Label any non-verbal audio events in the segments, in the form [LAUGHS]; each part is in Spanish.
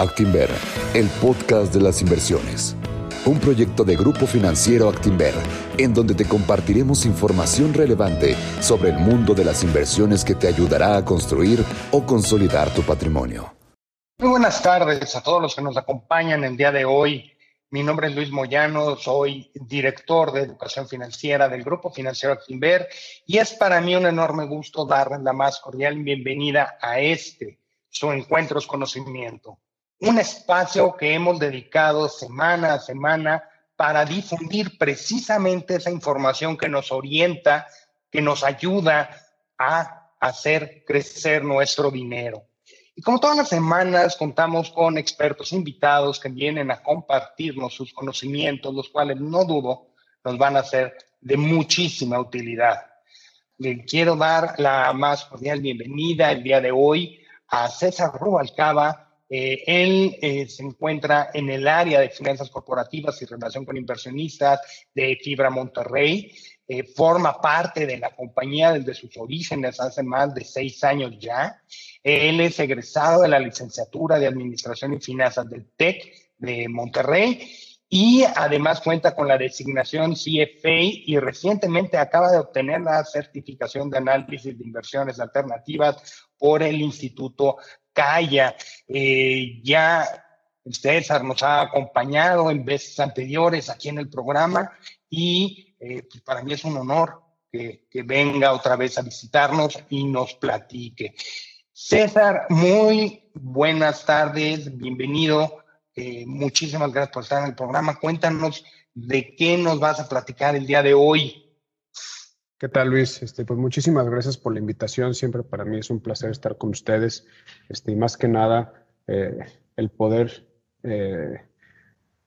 Actinver, el podcast de las inversiones. Un proyecto de Grupo Financiero Actinver, en donde te compartiremos información relevante sobre el mundo de las inversiones que te ayudará a construir o consolidar tu patrimonio. Muy buenas tardes a todos los que nos acompañan el día de hoy. Mi nombre es Luis Moyano, soy director de educación financiera del Grupo Financiero Actinver y es para mí un enorme gusto darles la más cordial bienvenida a este, su Encuentros Conocimiento un espacio que hemos dedicado semana a semana para difundir precisamente esa información que nos orienta, que nos ayuda a hacer crecer nuestro dinero. Y como todas las semanas contamos con expertos invitados que vienen a compartirnos sus conocimientos, los cuales no dudo nos van a ser de muchísima utilidad. Le quiero dar la más cordial bienvenida el día de hoy a César Rubalcaba, eh, él eh, se encuentra en el área de finanzas corporativas y relación con inversionistas de Fibra Monterrey. Eh, forma parte de la compañía desde sus orígenes hace más de seis años ya. Él es egresado de la licenciatura de Administración y Finanzas del TEC de Monterrey y además cuenta con la designación CFA y recientemente acaba de obtener la certificación de análisis de inversiones alternativas por el Instituto Calla. Eh, ya César nos ha acompañado en veces anteriores aquí en el programa y eh, pues, para mí es un honor que, venga otra vez a visitarnos y nos platique. César, muy buenas tardes, bienvenido. Eh, muchísimas gracias por estar en el programa. Cuéntanos de qué nos vas a platicar el día de hoy. ¿Qué tal, Luis? Este, pues muchísimas gracias por la invitación. Siempre para mí es un placer estar con ustedes. Este, y más que nada, eh, el poder, eh,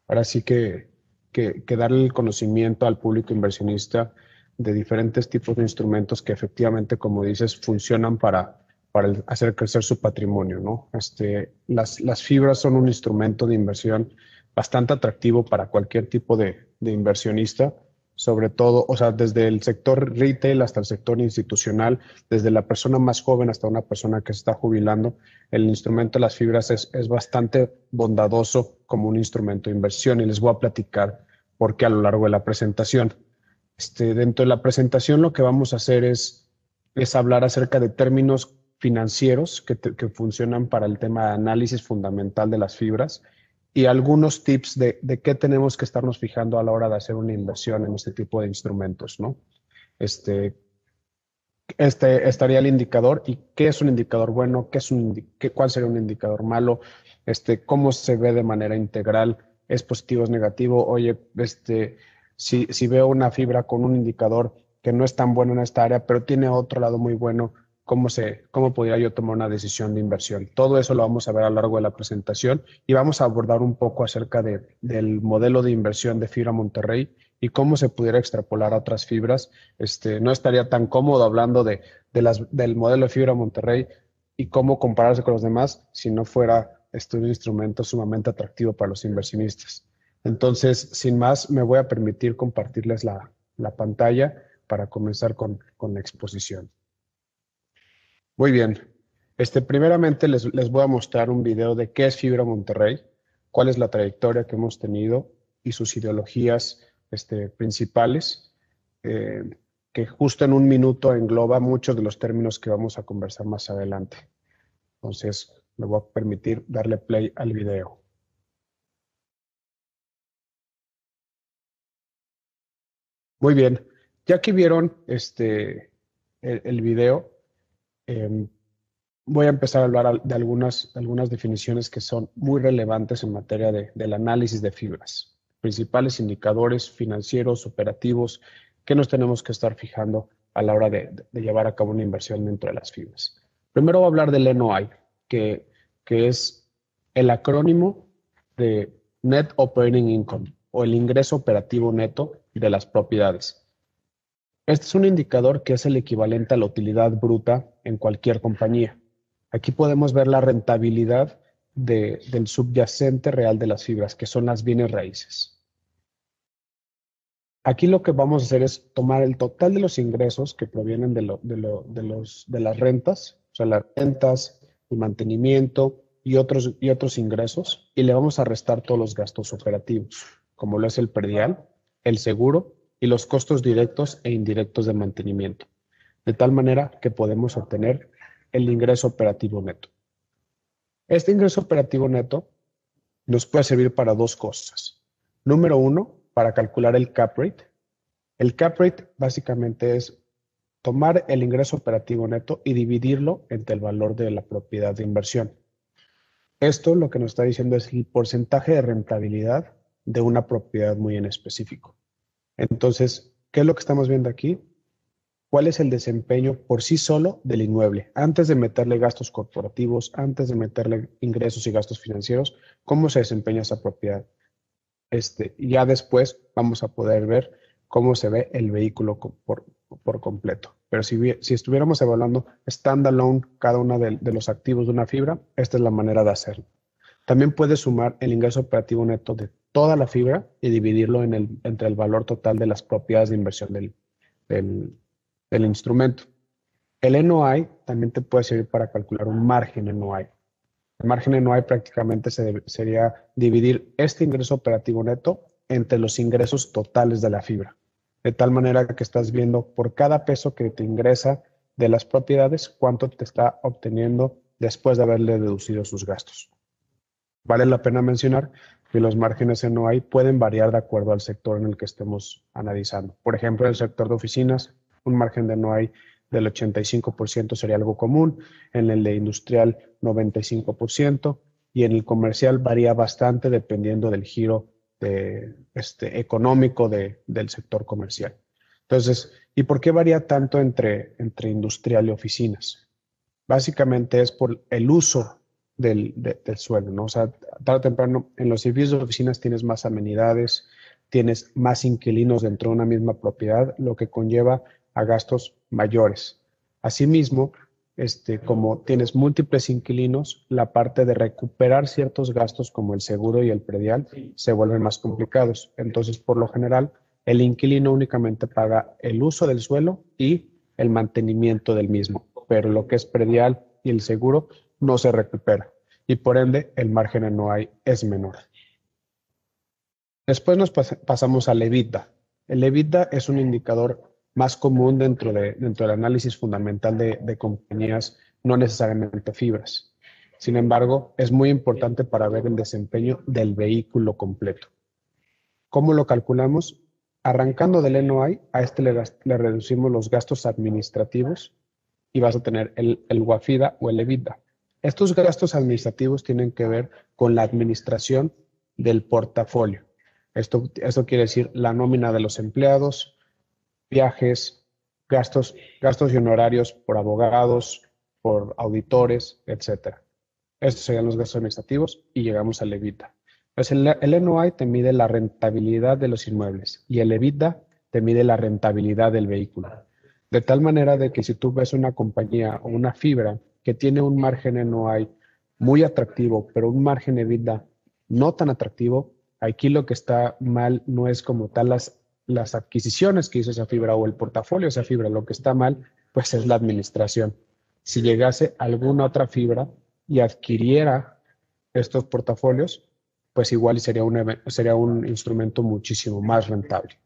ahora sí que, que, darle el conocimiento al público inversionista de diferentes tipos de instrumentos que efectivamente, como dices, funcionan para, para hacer crecer su patrimonio. ¿no? Este, las, las fibras son un instrumento de inversión bastante atractivo para cualquier tipo de, de inversionista sobre todo, o sea, desde el sector retail hasta el sector institucional, desde la persona más joven hasta una persona que se está jubilando, el instrumento de las fibras es, bastante bondadoso como un instrumento de inversión y les voy a platicar por qué a lo largo de la presentación. Este, dentro de la presentación lo que vamos a hacer es, es hablar acerca de términos financieros que, que funcionan para el tema de análisis fundamental de las fibras y algunos tips de, de, qué tenemos que estarnos fijando a la hora de hacer una inversión en este tipo de instrumentos, ¿no? Este, este estaría el indicador y qué es un indicador bueno, qué es un, qué, cuál sería un indicador malo, este, cómo se ve de manera integral, es positivo, es negativo, oye, este, si, si veo una fibra con un indicador que no es tan bueno en esta área, pero tiene otro lado muy bueno, cómo, se, cómo podría yo tomar una decisión de inversión. Todo eso lo vamos a ver a lo largo de la presentación y vamos a abordar un poco acerca de, del modelo de inversión de Fibra Monterrey y cómo se pudiera extrapolar a otras fibras. Este, no estaría tan cómodo hablando de, de las, del modelo de Fibra Monterrey y cómo compararse con los demás si no fuera este un instrumento sumamente atractivo para los inversionistas. Entonces, sin más, me voy a permitir compartirles la, la pantalla para comenzar con, con la exposición. Muy bien. Este, primeramente les, voy a mostrar un video de qué es Fibra Monterrey, cuál es la trayectoria que hemos tenido y sus ideologías este, principales, eh, que justo en un minuto engloba muchos de los términos que vamos a conversar más adelante. Entonces, me voy a permitir darle play al video. Muy bien, ya que vieron este, el video, Em, voy a empezar a hablar de algunas, algunas definiciones que son muy relevantes en materia de, del análisis de fibras. Principales indicadores financieros, operativos, que nos tenemos que estar fijando a la hora de, llevar a cabo una inversión dentro de las fibras. Primero voy a hablar del NOI, que, que es el acrónimo de Net Operating Income o el ingreso operativo neto de las propiedades. Este es un indicador que es el equivalente a la utilidad bruta en cualquier compañía. Aquí podemos ver la rentabilidad del subyacente real de las fibras, que son las bienes raíces. Aquí lo que vamos a hacer es tomar el total de los ingresos que provienen de, las rentas, o sea, las rentas, el mantenimiento, y otros, y otros ingresos y le vamos a restar todos los gastos operativos, como lo es el predial, el seguro y los costos directos e indirectos de mantenimiento, de tal manera que podemos obtener el ingreso operativo neto. Este ingreso operativo neto nos puede servir para dos cosas. Número uno, para calcular el cap rate. El cap rate básicamente es tomar el ingreso operativo neto y dividirlo entre el valor de la propiedad de inversión. Esto lo que nos está diciendo es el porcentaje de rentabilidad de una propiedad muy en específico. Entonces, ¿qué es lo que estamos viendo aquí? ¿Cuál es el desempeño por sí solo del inmueble? Antes de meterle gastos corporativos, antes de meterle ingresos y gastos financieros, ¿cómo se desempeña esa propiedad? Este, ya después vamos a poder ver cómo se ve el vehículo por, por completo. Pero si, si, estuviéramos evaluando standalone cada uno de, de, los activos de una fibra, esta es la manera de hacerlo. También puedes sumar el ingreso operativo neto de toda la fibra y dividirlo en el, entre el valor total de las propiedades de inversión del, instrumento. El NOI también te puede servir para calcular un margen NOI. El margen NOI prácticamente se sería dividir este ingreso operativo neto entre los ingresos totales de la fibra de tal manera que estás viendo por cada peso que te ingresa de las propiedades cuánto te está obteniendo después de haberle deducido sus gastos. Vale la pena mencionar que los márgenes en NOI pueden variar de acuerdo al sector en el que estemos analizando. Por ejemplo, en el sector de oficinas, un margen de NOI del 85% sería algo común, en el de industrial 95% y en el comercial varía bastante dependiendo del giro este, económico del sector comercial. Entonces, ¿y por qué varía tanto entre, entre industrial y oficinas? Básicamente es por el uso del, del suelo, ¿no? O sea, tarde o temprano en los edificios de oficinas tienes más amenidades, tienes más inquilinos dentro de una misma propiedad, lo que conlleva a gastos mayores. Asimismo, este, como tienes múltiples inquilinos, la parte de recuperar ciertos gastos como el seguro y el predial se vuelven más complicados. Entonces, por lo general, el inquilino únicamente paga el uso del suelo y el mantenimiento del mismo, pero lo que es predial y el seguro no se recupera y por ende el margen hay es menor. Después nos pasamos al EBITDA. El EBITDA es un indicador más común dentro, de, dentro del análisis fundamental de, de compañías, no necesariamente fibras. Sin embargo, es muy importante para ver el desempeño del vehículo completo. ¿Cómo lo calculamos? Arrancando del NOI, a este le, le reducimos los gastos administrativos y vas a tener el, el WAFIDA o el EBITDA. Estos gastos administrativos tienen que ver con la administración del portafolio. Esto, esto quiere decir la nómina de los empleados, viajes, gastos, gastos y honorarios por abogados, por auditores, etc. Estos serían los gastos administrativos y llegamos al EBITDA. Pues el, el NOI te mide la rentabilidad de los inmuebles y el EBITDA te mide la rentabilidad del vehículo. De tal manera de que si tú ves una compañía o una fibra que tiene un margen NOI muy atractivo, pero un margen EBITDA no tan atractivo, aquí lo que está mal no es como tal las las adquisiciones que hizo esa fibra o el portafolio de esa fibra. Lo que está mal, pues es la administración. Si llegase alguna otra fibra y adquiriera estos portafolios, pues igual sería un, sería un instrumento muchísimo más rentable.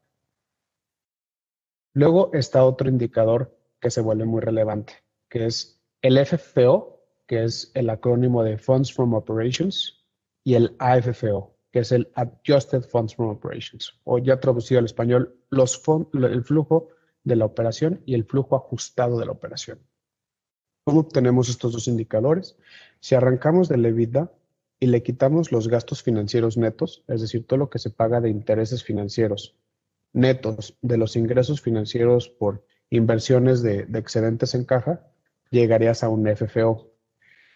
Luego está otro indicador que se vuelve muy relevante, que es el FFO, que es el acrónimo de Funds from Operations, y el AFFO, que es el Adjusted Funds from Operations, o ya traducido al español, los el flujo de la operación y el flujo ajustado de la operación. ¿Cómo obtenemos estos dos indicadores? Si arrancamos del EBITDA y le quitamos los gastos financieros netos, es decir, todo lo que se paga de intereses financieros netos de los ingresos financieros por inversiones de, de excedentes en caja, llegarías a un FFO.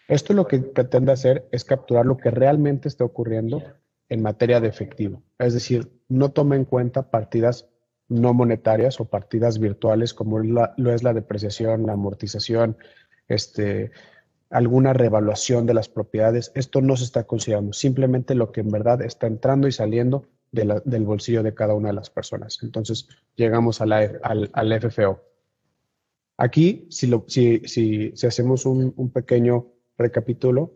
Esto lo que pretende hacer es capturar lo que realmente está ocurriendo en materia de efectivo. Es decir, no toma en cuenta partidas no monetarias o partidas virtuales como lo es la depreciación, la amortización, este, alguna revaluación de las propiedades. Esto no se está considerando, simplemente lo que en verdad está entrando y saliendo del bolsillo de cada una de las personas. Entonces, llegamos a la, al, FFO. Aquí, si, lo, si, si, hacemos un, pequeño recapitulo,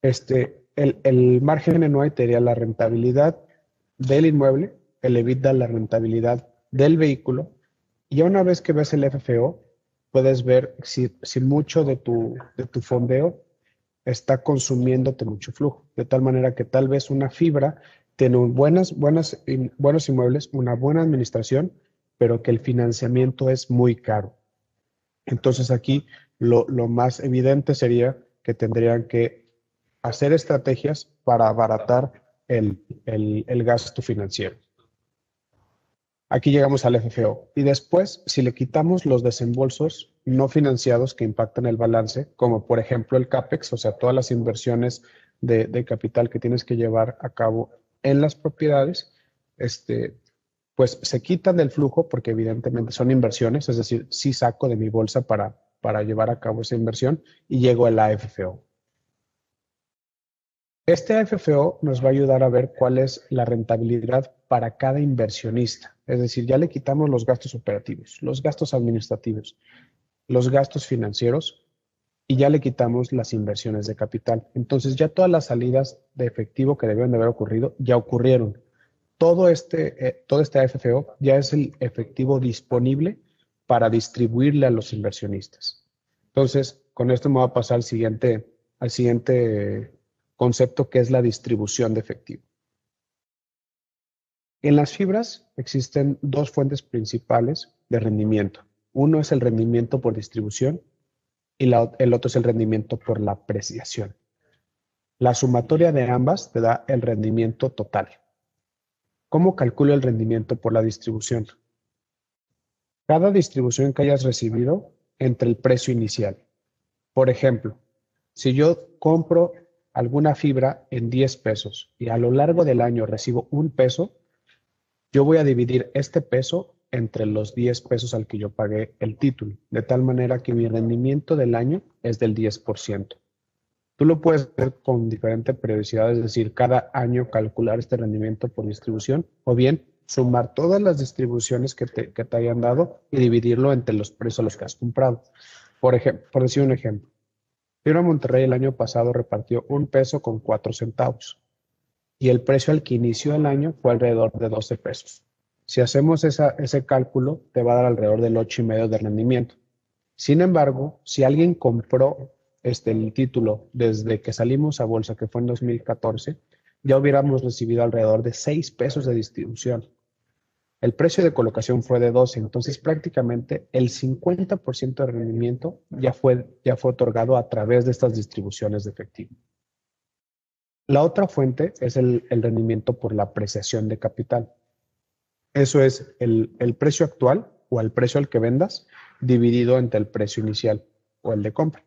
este, el, el margen anual te daría la rentabilidad del inmueble, el EBITDA la rentabilidad del vehículo, y una vez que ves el FFO, puedes ver si, si mucho de tu, de tu fondeo está consumiéndote mucho flujo, de tal manera que tal vez una fibra tiene buenas, buenas, buenos inmuebles, una buena administración, pero que el financiamiento es muy caro. Entonces aquí lo, lo más evidente sería que tendrían que hacer estrategias para abaratar el, el, el gasto financiero. Aquí llegamos al FFO. Y después, si le quitamos los desembolsos no financiados que impactan el balance, como por ejemplo el CAPEX, o sea, todas las inversiones de, de capital que tienes que llevar a cabo en las propiedades, este, pues se quitan del flujo porque evidentemente son inversiones, es decir, sí saco de mi bolsa para, para llevar a cabo esa inversión y llego a la AFFO. Este AFFO nos va a ayudar a ver cuál es la rentabilidad para cada inversionista. Es decir, ya le quitamos los gastos operativos, los gastos administrativos, los gastos financieros y ya le quitamos las inversiones de capital. Entonces ya todas las salidas de efectivo que debieron de haber ocurrido ya ocurrieron. Todo este, eh, todo este AFFO ya es el efectivo disponible para distribuirle a los inversionistas. Entonces, con esto me voy a pasar al siguiente, al siguiente concepto que es la distribución de efectivo. En las fibras existen dos fuentes principales de rendimiento. Uno es el rendimiento por distribución y el otro es el rendimiento por la apreciación. La sumatoria de ambas te da el rendimiento total. ¿Cómo calculo el rendimiento por la distribución? Cada distribución que hayas recibido entre el precio inicial. Por ejemplo, si yo compro alguna fibra en 10 pesos y a lo largo del año recibo un peso, yo voy a dividir este peso entre los 10 pesos al que yo pagué el título, de tal manera que mi rendimiento del año es del 10%. Tú lo puedes hacer con diferente periodicidad, es decir, cada año calcular este rendimiento por distribución o bien sumar todas las distribuciones que te, que te hayan dado y dividirlo entre los precios a los que has comprado. Por, ejemplo, por decir un ejemplo, Fibra Monterrey el año pasado repartió un peso con cuatro centavos y el precio al que inició el año fue alrededor de 12 pesos. Si hacemos ese cálculo, te va a dar alrededor del 8,5 de rendimiento. Sin embargo, si alguien compró este, el título desde que salimos a bolsa, que fue en 2014, ya hubiéramos recibido alrededor de 6 pesos de distribución. El precio de colocación fue de 12, entonces prácticamente el 50% de rendimiento ya fue, ya fue otorgado a través de estas distribuciones de efectivo. La otra fuente es el, el rendimiento por la apreciación de capital. Eso es el, precio actual o el precio al que vendas dividido entre el precio inicial o el de compra.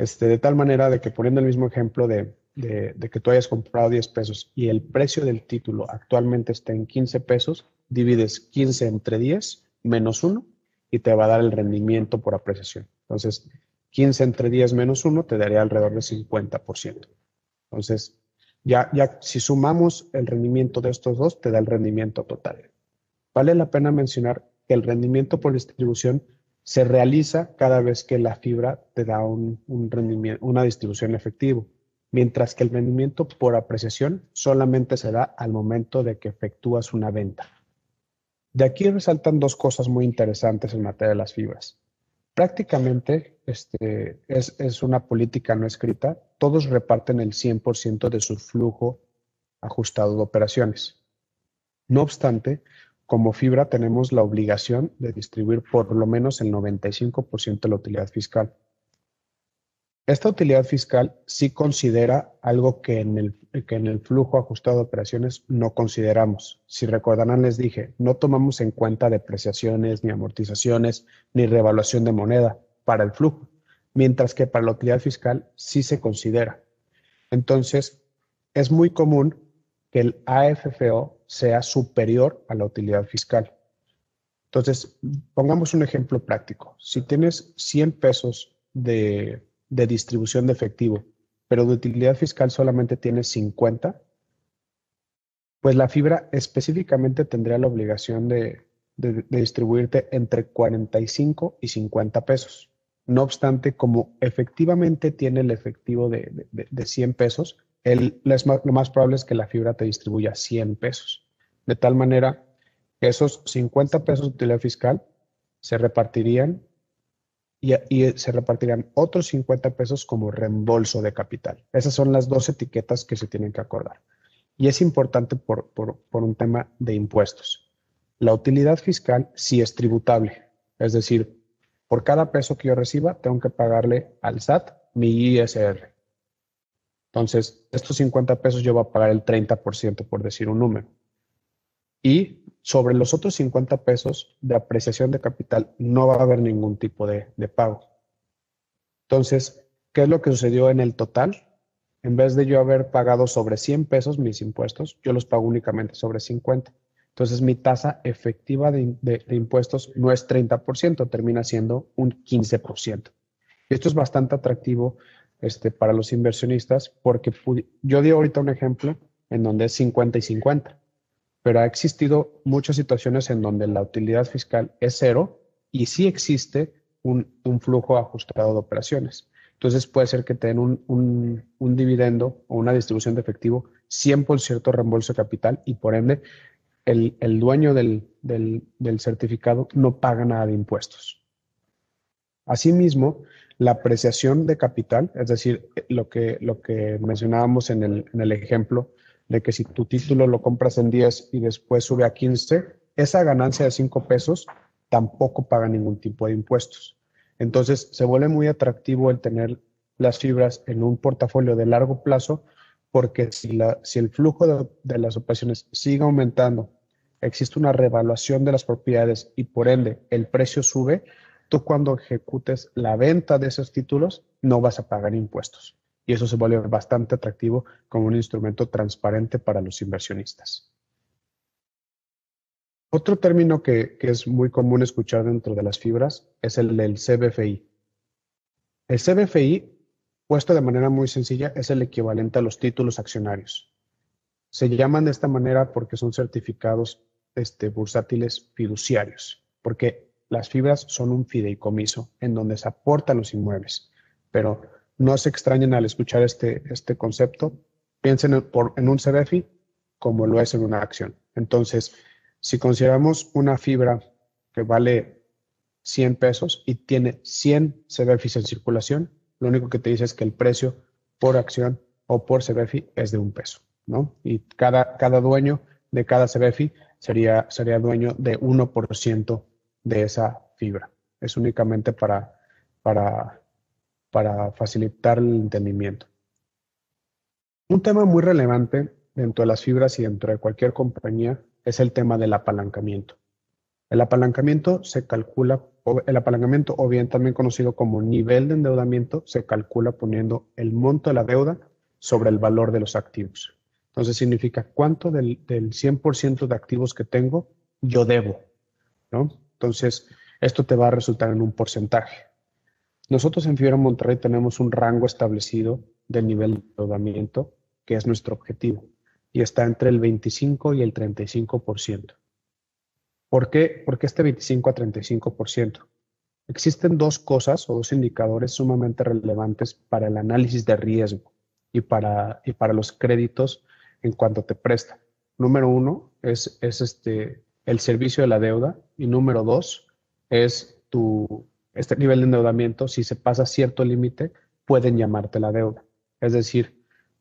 Este, de tal manera de que poniendo el mismo ejemplo de, que tú hayas comprado 10 pesos y el precio del título actualmente está en 15 pesos, divides 15 entre 10 menos 1 y te va a dar el rendimiento por apreciación. Entonces, 15 entre 10 menos 1 te daría alrededor de 50%. Entonces, ya, ya si sumamos el rendimiento de estos dos, te da el rendimiento total. Vale la pena mencionar que el rendimiento por distribución se realiza cada vez que la fibra te da un, rendimiento, una distribución efectiva, mientras que el rendimiento por apreciación solamente se da al momento de que efectúas una venta. De aquí resaltan dos cosas muy interesantes en materia de las fibras. Prácticamente este, es, es una política no escrita todos reparten el 100% de su flujo ajustado de operaciones. No obstante, como fibra tenemos la obligación de distribuir por lo menos el 95% de la utilidad fiscal. Esta utilidad fiscal sí considera algo que en, el, que en el flujo ajustado de operaciones no consideramos. Si recordarán, les dije, no tomamos en cuenta depreciaciones, ni amortizaciones, ni revaluación de moneda para el flujo mientras que para la utilidad fiscal sí se considera. Entonces, es muy común que el AFFO sea superior a la utilidad fiscal. Entonces, pongamos un ejemplo práctico. Si tienes 100 pesos de, distribución de efectivo, pero de utilidad fiscal solamente tienes 50, pues la fibra específicamente tendría la obligación de, de distribuirte entre 45 y 50 pesos No obstante, como efectivamente tiene el efectivo de, de, 100 pesos, el, lo más probable es que la fibra te distribuya 100 pesos. De tal manera que esos 50 pesos de utilidad fiscal se repartirían y, y, se repartirían otros 50 pesos como reembolso de capital. Esas son las dos etiquetas que se tienen que acordar. Y es importante por, por, por un tema de impuestos. La utilidad fiscal sí es tributable, es decir, por cada peso que yo reciba, tengo que pagarle al SAT mi ISR. Entonces, estos 50 pesos yo voy a pagar el 30%, por decir un número. Y sobre los otros 50 pesos de apreciación de capital no va a haber ningún tipo de, de pago. Entonces, ¿qué es lo que sucedió en el total? En vez de yo haber pagado sobre 100 pesos mis impuestos, yo los pago únicamente sobre 50. Entonces mi tasa efectiva de, impuestos no es 30%, termina siendo un 15%. Y esto es bastante atractivo este, para los inversionistas porque yo di ahorita un ejemplo en donde es 50 y 50, pero ha existido muchas situaciones en donde la utilidad fiscal es cero y sí existe un, flujo ajustado de operaciones. Entonces puede ser que tengan un, un, un, dividendo o una distribución de efectivo 100% reembolso de capital y por ende el, dueño del, certificado no paga nada de impuestos. Asimismo, la apreciación de capital, es decir, lo que, lo que mencionábamos en el, en el ejemplo de que si tu título lo compras en 10 y después sube a 15, esa ganancia de 5 pesos tampoco paga ningún tipo de impuestos. Entonces, se vuelve muy atractivo el tener las fibras en un portafolio de largo plazo porque si, la, si el flujo de, de, las operaciones sigue aumentando, existe una revaluación de las propiedades y por ende el precio sube, tú cuando ejecutes la venta de esos títulos no vas a pagar impuestos. Y eso se vuelve bastante atractivo como un instrumento transparente para los inversionistas. Otro término que, es muy común escuchar dentro de las fibras es el del CBFI. El CBFI Puesto de manera muy sencilla, es el equivalente a los títulos accionarios. Se llaman de esta manera porque son certificados este, bursátiles fiduciarios, porque las fibras son un fideicomiso en donde se aportan los inmuebles. Pero no se extrañen al escuchar este, este concepto, piensen en, en un CBFI como lo es en una acción. Entonces, si consideramos una fibra que vale 100 pesos y tiene 100 CBFIs en circulación, lo único que te dice es que el precio por acción o por CBFI es de un peso, ¿no? Y cada, cada dueño de cada CBFI sería, sería dueño de 1% de esa fibra. Es únicamente para, para, para facilitar el entendimiento. Un tema muy relevante dentro de las fibras y dentro de cualquier compañía es el tema del apalancamiento. El apalancamiento se calcula, el apalancamiento, o bien también conocido como nivel de endeudamiento, se calcula poniendo el monto de la deuda sobre el valor de los activos. Entonces significa cuánto del, 100% de activos que tengo yo debo, ¿no? Entonces, esto te va a resultar en un porcentaje. Nosotros en Fibra Monterrey tenemos un rango establecido del nivel de endeudamiento, que es nuestro objetivo, y está entre el 25 y el 35%. ¿Por qué? Porque este 25 a 35%. Existen dos cosas o dos indicadores sumamente relevantes para el análisis de riesgo y para, y para los créditos en cuanto te prestan. Número uno es, es este, el servicio de la deuda y número dos es tu, este nivel de endeudamiento. Si se pasa cierto límite, pueden llamarte la deuda. Es decir,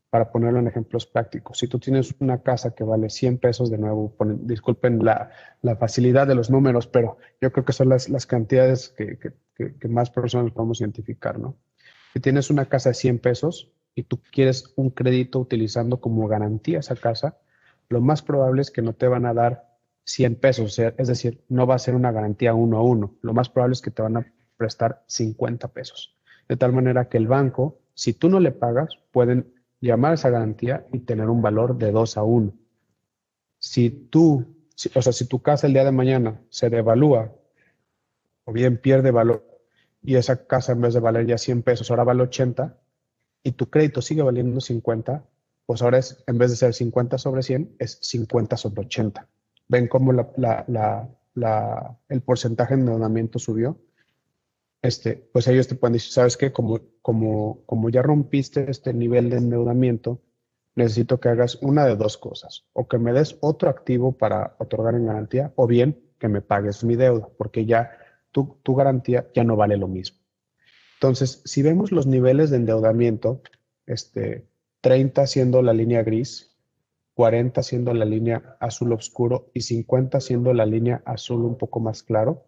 para ponerlo en ejemplos prácticos. Si tú tienes una casa que vale 100 pesos, de nuevo, disculpen la, facilidad de los números, pero yo creo que son las, cantidades que, más personas podemos identificar, ¿no? Si tienes una casa de 100 pesos y tú quieres un crédito utilizando como garantía esa casa, lo más probable es que no te van a dar 100 pesos, es decir, no va a ser una garantía uno a uno. Lo más probable es que te van a prestar 50 pesos. De tal manera que el banco, si tú no le pagas, pueden llamar a esa garantía y tener un valor de 2 a 1. Si tú, o sea, si tu casa el día de mañana se devalúa o bien pierde valor y esa casa en vez de valer ya 100 pesos ahora vale 80 y tu crédito sigue valiendo 50, pues ahora es, en vez de ser 50 sobre 100, es 50 sobre 80. ¿Ven cómo el porcentaje de endeudamiento subió? este, pues ellos te pueden decir, ¿sabes qué? Como, como, como ya rompiste este nivel de endeudamiento, necesito que hagas una de dos cosas, o que me des otro activo para otorgar en garantía, o bien que me pagues mi deuda, porque ya tu, tu garantía ya no vale lo mismo. Entonces, si vemos los niveles de endeudamiento, este, 30 siendo la línea gris, 40 siendo la línea azul oscuro y 50 siendo la línea azul un poco más claro,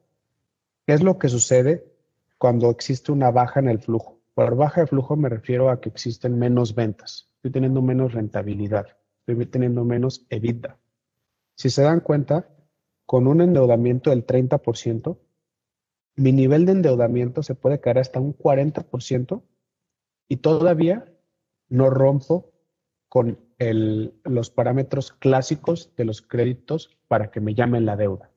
¿qué es lo que sucede cuando existe una baja en el flujo? Por baja de flujo me refiero a que existen menos ventas, estoy teniendo menos rentabilidad, estoy teniendo menos EBITDA. Si se dan cuenta, con un endeudamiento del 30%, mi nivel de endeudamiento se puede caer hasta un 40% y todavía no rompo con los parámetros clásicos de los créditos para que me llamen la deuda.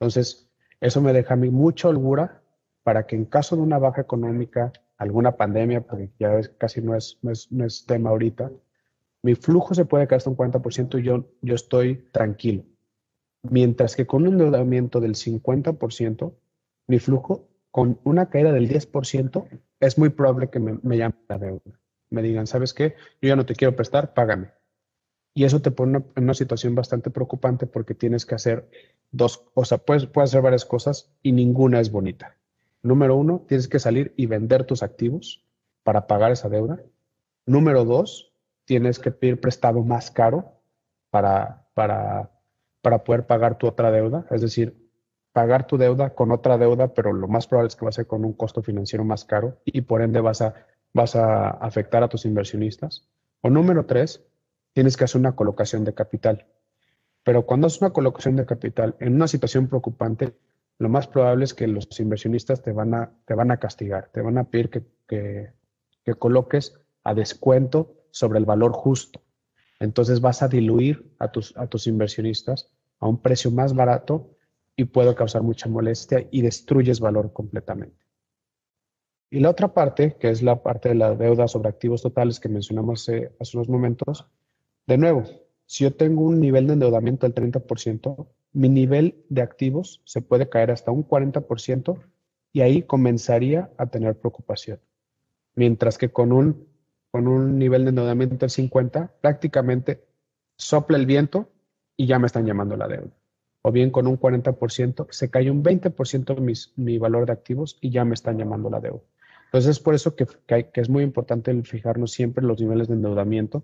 Entonces, eso me deja a mí mucha holgura para que en caso de una baja económica, alguna pandemia, porque ya casi no es, no es, tema ahorita, mi flujo se puede caer hasta un 40% y yo, yo estoy tranquilo. Mientras que con un endeudamiento del 50%, mi flujo con una caída del 10%, es muy probable que me, me llame la deuda. Me digan, ¿sabes qué? Yo ya no te quiero prestar, págame. Y eso te pone en una situación bastante preocupante porque tienes que hacer dos, o sea, puedes, puedes hacer varias cosas y ninguna es bonita. Número uno, tienes que salir y vender tus activos para pagar esa deuda. Número dos, tienes que pedir prestado más caro para, para, para poder pagar tu otra deuda. Es decir, pagar tu deuda con otra deuda, pero lo más probable es que va a ser con un costo financiero más caro y por ende vas a, vas a afectar a tus inversionistas. O número tres, tienes que hacer una colocación de capital. Pero cuando haces una colocación de capital en una situación preocupante, lo más probable es que los inversionistas te van a, te van a castigar, te van a pedir que, que, que coloques a descuento sobre el valor justo. Entonces vas a diluir a tus, a tus inversionistas a un precio más barato y puede causar mucha molestia y destruyes valor completamente. Y la otra parte, que es la parte de la deuda sobre activos totales que mencionamos hace, unos momentos, de nuevo, si yo tengo un nivel de endeudamiento del 30%, mi nivel de activos se puede caer hasta un 40% y ahí comenzaría a tener preocupación. Mientras que con un, con un nivel de endeudamiento del 50%, prácticamente sopla el viento y ya me están llamando la deuda o bien con un 40%, se cae un 20% mi, mi valor de activos y ya me están llamando la deuda. Entonces es por eso que, es muy importante fijarnos siempre los niveles de endeudamiento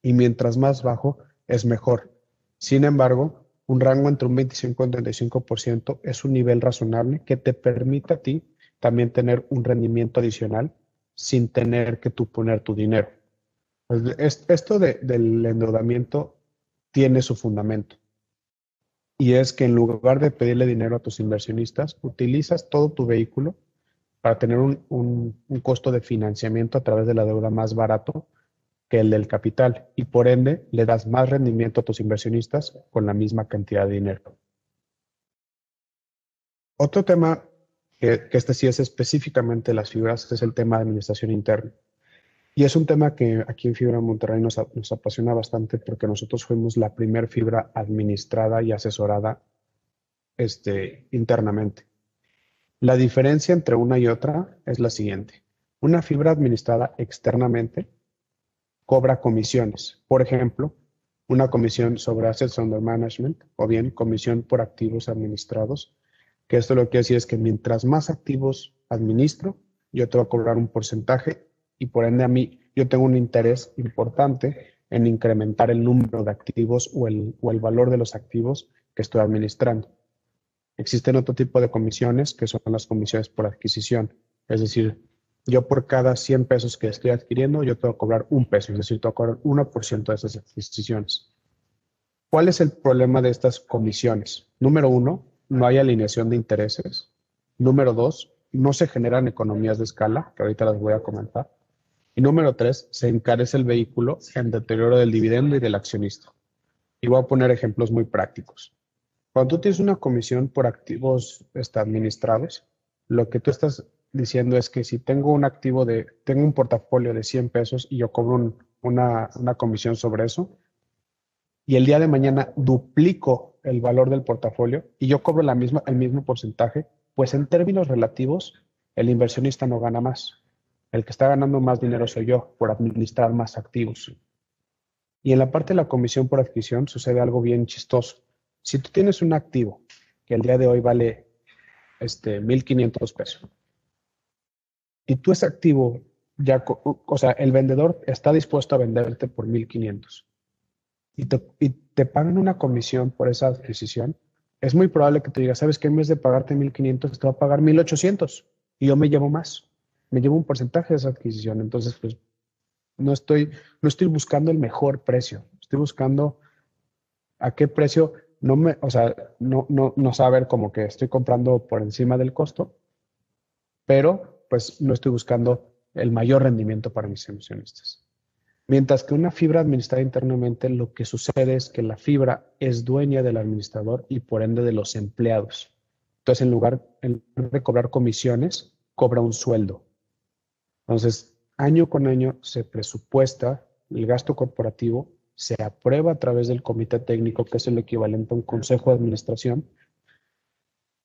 y mientras más bajo es mejor. Sin embargo, un rango entre un 25 y un 35% es un nivel razonable que te permite a ti también tener un rendimiento adicional sin tener que tú poner tu dinero. Pues, esto del endeudamiento tiene su fundamento y es que en lugar de pedirle dinero a tus inversionistas, utilizas todo tu vehículo para tener un, costo de financiamiento a través de la deuda más barato que el del capital y por ende le das más rendimiento a tus inversionistas con la misma cantidad de dinero. Otro tema que, que este sí es específicamente las fibras es el tema de administración interna. Y es un tema que aquí en Fibra Monterrey nos, nos apasiona bastante porque nosotros fuimos la primer fibra administrada y asesorada este, internamente. La diferencia entre una y otra es la siguiente. Una fibra administrada externamente cobra comisiones. Por ejemplo, una comisión sobre assets under management o bien comisión por activos administrados, que esto lo que decir es que mientras más activos administro, yo te voy a cobrar un porcentaje y por ende a mí yo tengo un interés importante en incrementar el número de activos o el valor de los activos que estoy administrando. Existen otro tipo de comisiones que son las comisiones por adquisición. Es decir, yo por cada 100 pesos que estoy adquiriendo, yo tengo que cobrar un peso, es decir, tengo que cobrar 1% de esas adquisiciones. ¿Cuál es el problema de estas comisiones? Número uno, no hay alineación de intereses. Número dos, no se generan economías de escala, que ahorita las voy a comentar. Y número tres, se encarece el vehículo en deterioro del dividendo y del accionista. Y voy a poner ejemplos muy prácticos. Cuando tú tienes una comisión por activos este, administrados, lo que tú estás diciendo es que si tengo un activo de, tengo un portafolio de 100 pesos y yo cobro una, una comisión sobre eso, y el día de mañana duplico el valor del portafolio y yo cobro la misma, el mismo porcentaje, Pues en términos relativos, el inversionista no gana más. El que está ganando más dinero soy yo por administrar más activos. Y en la parte de la comisión por adquisición sucede algo bien chistoso. Si tú tienes un activo que el día de hoy vale este, 1.500 pesos y tú ese activo ya, o sea, el vendedor está dispuesto a venderte por 1.500 y te, y te pagan una comisión por esa adquisición, es muy probable que te diga, ¿sabes qué? En vez de pagarte 1.500, te va a pagar 1.800 y yo me llevo más, me llevo un porcentaje de esa adquisición. Entonces, pues no estoy, no estoy buscando el mejor precio, estoy buscando a qué precio no me, o sea, no, no, no saber como que estoy comprando por encima del costo, pero pues no estoy buscando el mayor rendimiento para mis inversionistas. Mientras que una fibra administrada internamente, lo que sucede es que la fibra es dueña del administrador y por ende de los empleados. Entonces, en lugar de cobrar comisiones, cobra un sueldo. Entonces, año con año se presupuesta el gasto corporativo, se aprueba a través del comité técnico, que es el equivalente a un consejo de administración,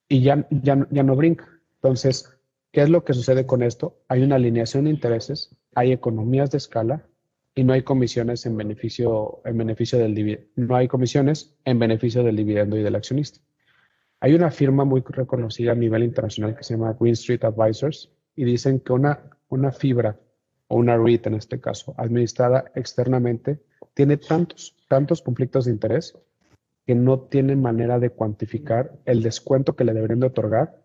y ya, ya, ya no brinca. Entonces, ¿qué es lo que sucede con esto? Hay una alineación de intereses, hay economías de escala y no hay comisiones en beneficio, en beneficio del no hay comisiones en beneficio del dividendo y del accionista. Hay una firma muy reconocida a nivel internacional que se llama Green Street Advisors y dicen que una, una fibra o una REIT en este caso, administrada externamente, tiene tantos, tantos conflictos de interés que no tienen manera de cuantificar el descuento que le deberían de otorgar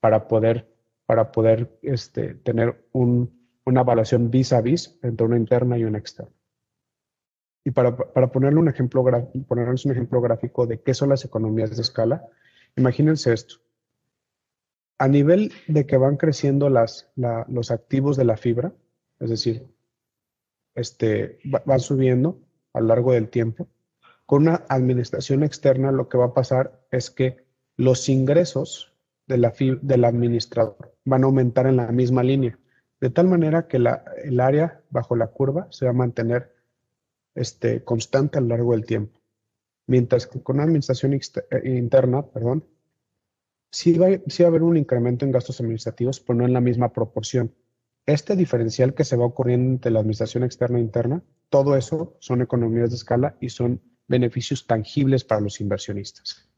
para poder, para poder este, tener un, una evaluación vis a vis entre una interna y una externa. Y para, para ponerle un ejemplo, ponerles un ejemplo gráfico de qué son las economías de escala, imagínense esto. A nivel de que van creciendo las, los activos de la fibra, es decir, este, van subiendo a lo largo del tiempo. Con una administración externa lo que va a pasar es que los ingresos de la del administrador van a aumentar en la misma línea, de tal manera que la, el área bajo la curva se va a mantener este, constante a lo largo del tiempo. Mientras que con una administración eh, interna, perdón, sí va, sí va a haber un incremento en gastos administrativos, pero no en la misma proporción. Este diferencial que se va ocurriendo entre la administración externa e interna, todo eso son economías de escala y son beneficios tangibles para los inversionistas.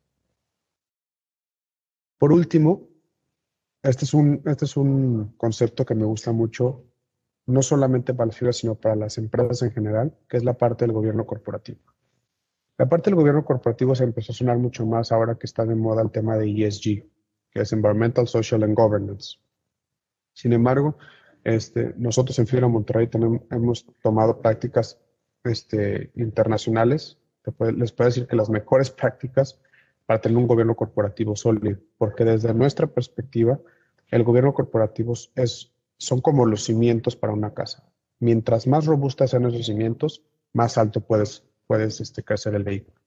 Por último, este es un, este es un concepto que me gusta mucho, no solamente para las fibras, sino para las empresas en general, que es la parte del gobierno corporativo. La parte del gobierno corporativo se empezó a sonar mucho más ahora que está de moda el tema de ESG, que es Environmental, Social and Governance. Sin embargo, este, nosotros en Fibra Monterrey hemos tomado prácticas este, internacionales. les puedo decir que las mejores prácticas para tener un gobierno corporativo sólido, porque desde nuestra perspectiva, el gobierno corporativo son como los cimientos para una casa. Mientras más robustas sean esos cimientos, más alto puedes, puedes este, crecer el vehículo.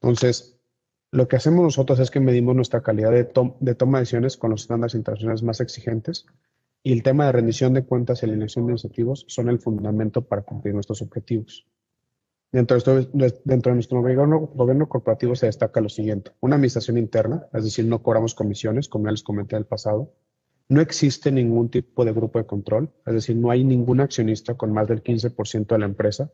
Entonces, lo que hacemos nosotros es que medimos nuestra calidad de toma de decisiones con los estándares internacionales más exigentes y el tema de rendición de cuentas y alineación de incentivos son el fundamento para cumplir nuestros objetivos. Dentro de, nuestro gobierno, corporativo se destaca lo siguiente. Una administración interna, es decir, no cobramos comisiones, como ya les comenté en el pasado. No existe ningún tipo de grupo de control, es decir, no hay ningún accionista con más del 15% de la empresa.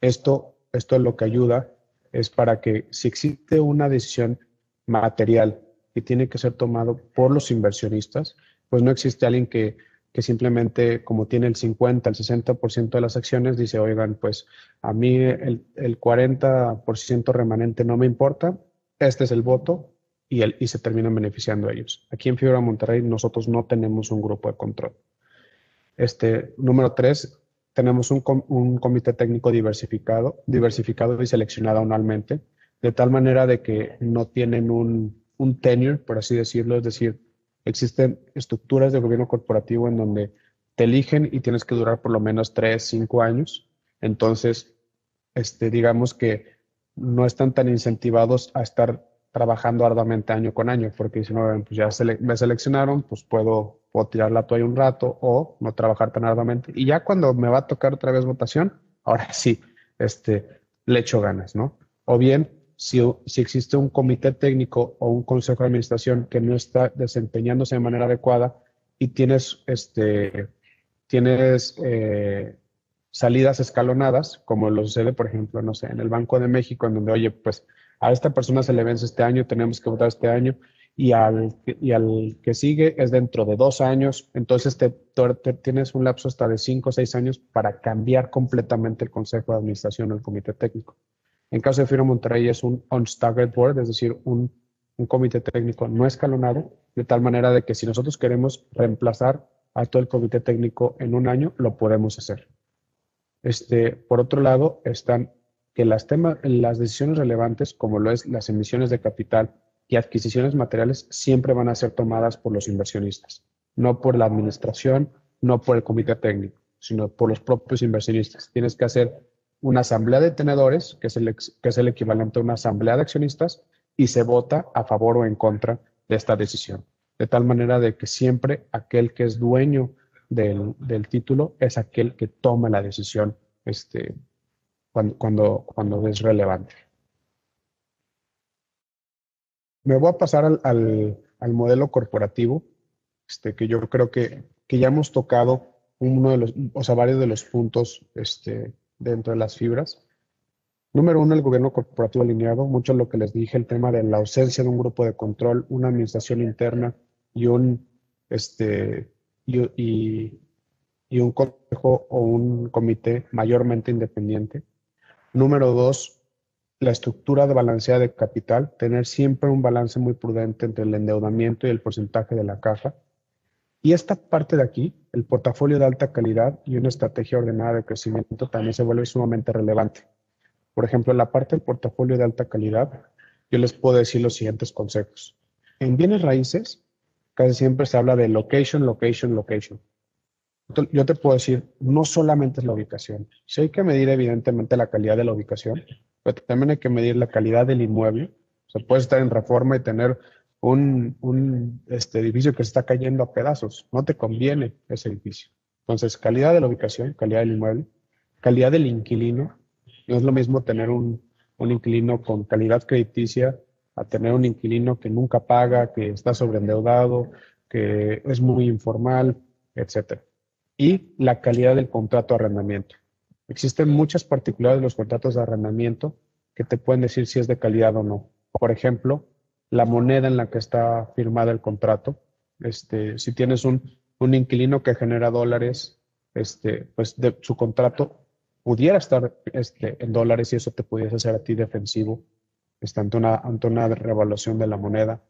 Esto, esto lo que ayuda es para que si existe una decisión material que tiene que ser tomado por los inversionistas, pues no existe alguien que, simplemente como tiene el 50, el 60% de las acciones, dice, oigan, pues a mí el, el 40% remanente no me importa, este es el voto y, el, y se terminan beneficiando ellos. Aquí en Fibra Monterrey nosotros no tenemos un grupo de control. Este, número tres, tenemos un, un, comité técnico diversificado, diversificado y seleccionado anualmente, de tal manera de que no tienen un, un tenure, por así decirlo, es decir, Existen estructuras de gobierno corporativo en donde te eligen y tienes que durar por lo menos tres, cinco años. Entonces, este, digamos que no están tan incentivados a estar trabajando arduamente año con año, porque si no, pues ya me seleccionaron, pues puedo, puedo tirar la toalla un rato o no trabajar tan arduamente. Y ya cuando me va a tocar otra vez votación, ahora sí, este, le echo ganas, ¿no? O bien si, existe un comité técnico o un consejo de administración que no está desempeñándose de manera adecuada y tienes, este, tienes eh, salidas escalonadas, como lo sucede, por ejemplo, no sé, en el Banco de México, en donde, oye, pues a esta persona se le vence este año, tenemos que votar este año, y al, y al que sigue es dentro de dos años, entonces te, tienes un lapso hasta de cinco o seis años para cambiar completamente el Consejo de Administración o el Comité Técnico. En caso de Firo Monterrey es un on-staggered board, es decir, un, un comité técnico no escalonado, de tal manera de que si nosotros queremos reemplazar a todo el comité técnico en un año, lo podemos hacer. Este, por otro lado, están que las, temas, las decisiones relevantes, como lo es las emisiones de capital y adquisiciones materiales, siempre van a ser tomadas por los inversionistas, no por la administración, no por el comité técnico, sino por los propios inversionistas. Tienes que hacer una asamblea de tenedores, que es el, que es el equivalente a una asamblea de accionistas, y se vota a favor o en contra de esta decisión. De tal manera de que siempre aquel que es dueño del, del título es aquel que toma la decisión este, cuando, cuando, cuando es relevante. Me voy a pasar al, al, al modelo corporativo, este, que yo creo que, que, ya hemos tocado uno de los, o sea, varios de los puntos este, dentro de las fibras. Número uno, el gobierno corporativo alineado, mucho lo que les dije, el tema de la ausencia de un grupo de control, una administración interna y un, este, y, y, un consejo o un comité mayormente independiente. Número dos, la estructura de balanceada de capital, tener siempre un balance muy prudente entre el endeudamiento y el porcentaje de la caja. Y esta parte de aquí, el portafolio de alta calidad y una estrategia ordenada de crecimiento también se vuelve sumamente relevante. Por ejemplo, en la parte del portafolio de alta calidad, yo les puedo decir los siguientes consejos. En bienes raíces, casi siempre se habla de location, location, location. Yo te puedo decir, no solamente es la ubicación. Sí hay que medir evidentemente la calidad de la ubicación, pero también hay que medir la calidad del inmueble. O sea, puedes estar en reforma y tener un, un este, edificio que se está cayendo a pedazos. No te conviene ese edificio. Entonces, calidad de la ubicación, calidad del inmueble, calidad del inquilino. No es lo mismo tener un, un inquilino con calidad crediticia a tener un inquilino que nunca paga, que está sobreendeudado, que es muy informal, etc. Y la calidad del contrato de arrendamiento. Existen muchas particularidades de los contratos de arrendamiento que te pueden decir si es de calidad o no. Por ejemplo, la moneda en la que está firmado el contrato. Este, si tienes un, un inquilino que genera dólares, este, pues su contrato pudiera estar este, en dólares y eso te pudiese hacer a ti defensivo este, ante, una, ante una revaluación de la moneda.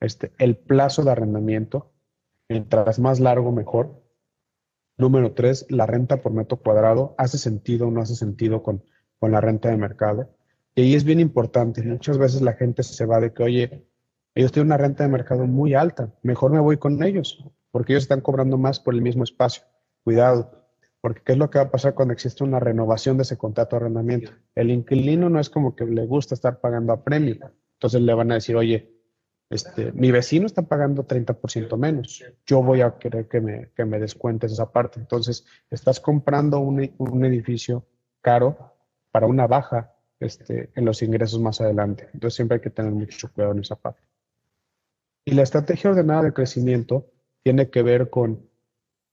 Este, el plazo de arrendamiento, mientras más largo, mejor. Número tres, la renta por metro cuadrado. ¿Hace sentido o no hace sentido con, con la renta de mercado? Y ahí es bien importante. Muchas veces la gente se va de que, oye, ellos tienen una renta de mercado muy alta, mejor me voy con ellos, porque ellos están cobrando más por el mismo espacio. Cuidado, porque ¿qué es lo que va a pasar cuando existe una renovación de ese contrato de arrendamiento? El inquilino no es como que le gusta estar pagando a premio. Entonces le van a decir, oye, este, mi vecino está pagando 30% menos. Yo voy a querer que me, que me descuentes esa parte. Entonces, estás comprando un, un edificio caro para una baja este, en los ingresos más adelante. Entonces siempre hay que tener mucho cuidado en esa parte. Y la estrategia ordenada de crecimiento tiene que ver con,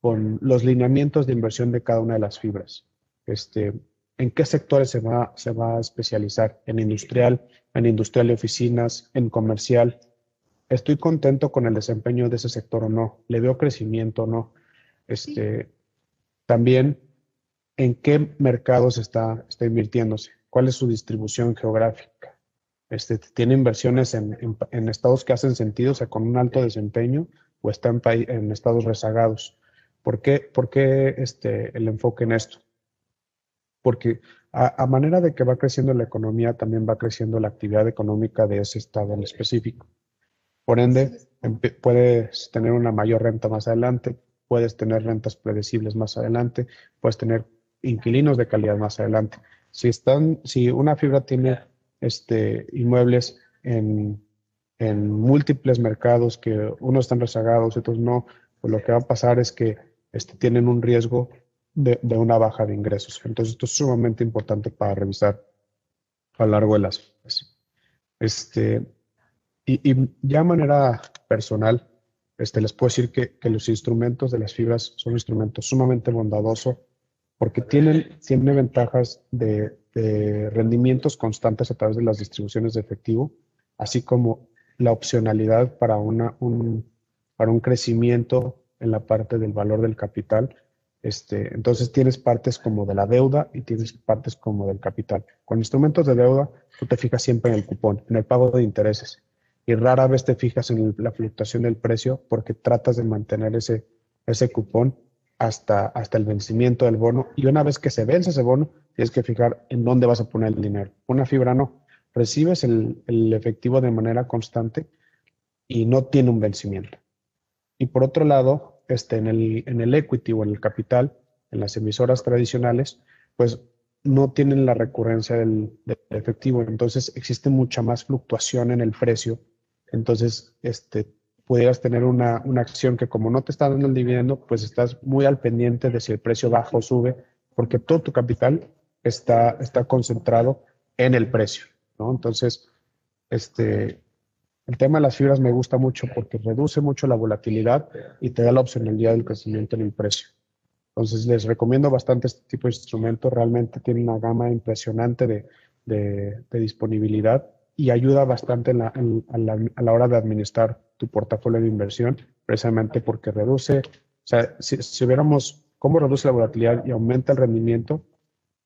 con los lineamientos de inversión de cada una de las fibras. Este, ¿En qué sectores se va, se va a especializar? ¿En industrial, en industrial de oficinas, en comercial? ¿Estoy contento con el desempeño de ese sector o no? ¿Le veo crecimiento o no? Este, también, ¿en qué mercados está, está invirtiéndose? Cuál es su distribución geográfica. Este, tiene inversiones en, estados que hacen sentido, o sea, con un alto desempeño, o está en, estados rezagados. ¿Por qué, por qué este, el enfoque en esto? Porque a, manera de que va creciendo la economía, también va creciendo la actividad económica de ese estado en específico. Por ende, puedes tener una mayor renta más adelante, puedes tener rentas predecibles más adelante, puedes tener inquilinos de calidad más adelante. Si, están, si una fibra tiene este, inmuebles en, en múltiples mercados que unos están rezagados, otros no, pues lo que va a pasar es que este, tienen un riesgo de, de, una baja de ingresos. Entonces, esto es sumamente importante para revisar a lo largo de las. Este, y, y ya de manera personal, este, les puedo decir que, que, los instrumentos de las fibras son instrumentos sumamente bondadosos porque tienen, tienen ventajas de, rendimientos constantes a través de las distribuciones de efectivo, así como la opcionalidad para, un, para un crecimiento en la parte del valor del capital. Este, entonces tienes partes como de la deuda y tienes partes como del capital. Con instrumentos de deuda, tú te fijas siempre en el cupón, en el pago de intereses y rara vez te fijas en la fluctuación del precio porque tratas de mantener ese, ese cupón hasta, hasta el vencimiento del bono. Y una vez que se vence ese bono, tienes que fijar en dónde vas a poner el dinero. Una fibra no. Recibes el, efectivo de manera constante y no tiene un vencimiento. Y por otro lado, este, en, el, en el equity o en el capital, en las emisoras tradicionales, pues no tienen la recurrencia del, efectivo. Entonces existe mucha más fluctuación en el precio entonces, este, pudieras tener una, una, acción que como no te está dando el dividendo, pues estás muy al pendiente de si el precio baja o sube, porque todo tu capital está, está concentrado en el precio, ¿no? Entonces, este, el tema de las fibras me gusta mucho porque reduce mucho la volatilidad y te da la opcionalidad del crecimiento en el precio. Entonces, les recomiendo bastante este tipo de instrumentos. Realmente tiene una gama impresionante de, de, de disponibilidad y ayuda bastante en la, en, a, la, a, la, hora de administrar tu portafolio de inversión, precisamente porque reduce, o sea, si, si viéramos cómo reduce la volatilidad y aumenta el rendimiento,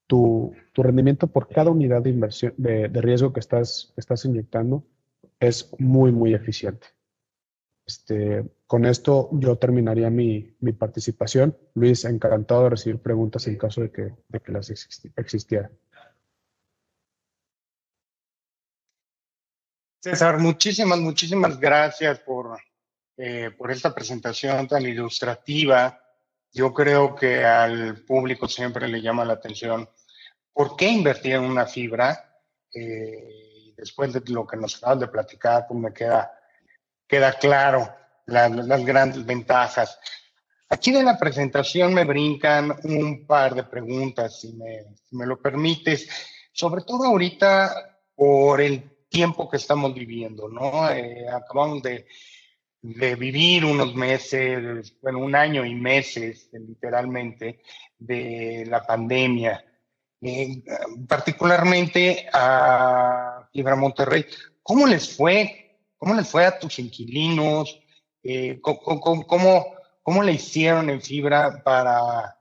tu, tu rendimiento por cada unidad de inversión, de, de riesgo que estás, estás inyectando es muy, muy eficiente. Este, con esto yo terminaría mi, mi, participación. Luis, encantado de recibir preguntas en caso de que, de que las existiera. César, muchísimas, muchísimas gracias por, eh, por esta presentación tan ilustrativa. Yo creo que al público siempre le llama la atención por qué invertir en una fibra. Eh, después de lo que nos acabas de platicar, pues me queda, queda claro la, las grandes ventajas. Aquí de la presentación me brincan un par de preguntas, si me, si me lo permites, sobre todo ahorita por el tiempo que estamos viviendo, ¿no? Eh, acabamos de, de, vivir unos meses, bueno, un año y meses, literalmente, de la pandemia. Eh, particularmente a Fibra Monterrey, ¿cómo les fue? ¿Cómo les fue a tus inquilinos? Eh, ¿cómo, cómo, le hicieron en Fibra para,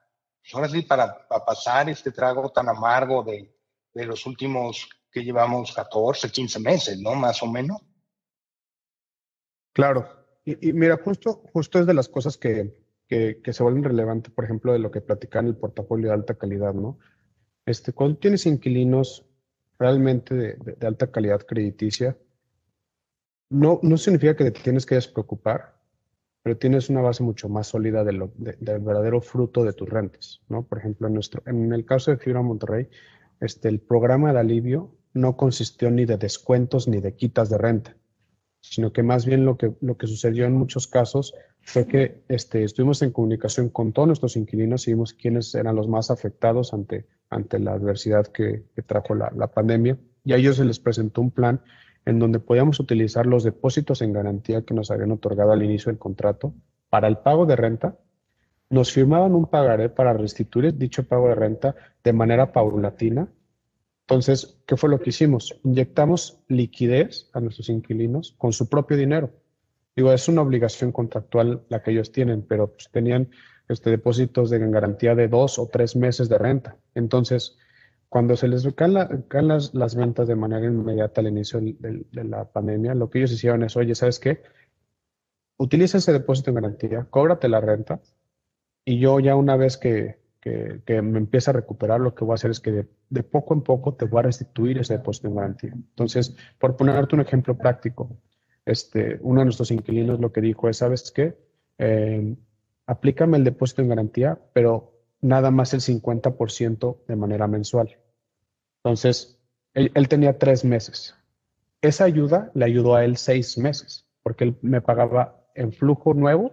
ahora sí, para pasar este trago tan amargo de, de los últimos que llevamos 14, 15 meses, ¿no? Más o menos. Claro. Y, y mira, justo, justo es de las cosas que, que, que, se vuelven relevantes, por ejemplo, de lo que platican el portafolio de alta calidad, ¿no? Este, cuando tienes inquilinos realmente de, de, de alta calidad crediticia, no, no significa que te tienes que despreocupar, pero tienes una base mucho más sólida de lo, de, del verdadero fruto de tus rentas, ¿no? Por ejemplo, en, nuestro, en el caso de Fibra Monterrey, este, el programa de alivio no consistió ni de descuentos ni de quitas de renta, sino que más bien lo que, lo que sucedió en muchos casos fue que este, estuvimos en comunicación con todos nuestros inquilinos y vimos quiénes eran los más afectados ante, ante la adversidad que, que trajo la, la pandemia y a ellos se les presentó un plan en donde podíamos utilizar los depósitos en garantía que nos habían otorgado al inicio del contrato para el pago de renta. Nos firmaban un pagaré para restituir dicho pago de renta de manera paulatina entonces, ¿qué fue lo que hicimos? Inyectamos liquidez a nuestros inquilinos con su propio dinero. Digo, es una obligación contractual la que ellos tienen, pero pues, tenían este, depósitos de garantía de dos o tres meses de renta. Entonces, cuando se les caen, la, caen las, ventas de manera inmediata al inicio de, la pandemia, lo que ellos hicieron es, oye, ¿sabes qué? Utiliza ese depósito en garantía, cóbrate la renta y yo ya una vez que, que, me empieza a recuperar, lo que voy a hacer es que de, poco en poco te voy a restituir ese depósito en garantía. Entonces, por ponerte un ejemplo práctico, este, uno de nuestros inquilinos lo que dijo es, ¿sabes qué? Eh, aplícame el depósito en garantía, pero nada más el 50% de manera mensual. Entonces, él, tenía tres meses. Esa ayuda le ayudó a él seis meses, porque él me pagaba en flujo nuevo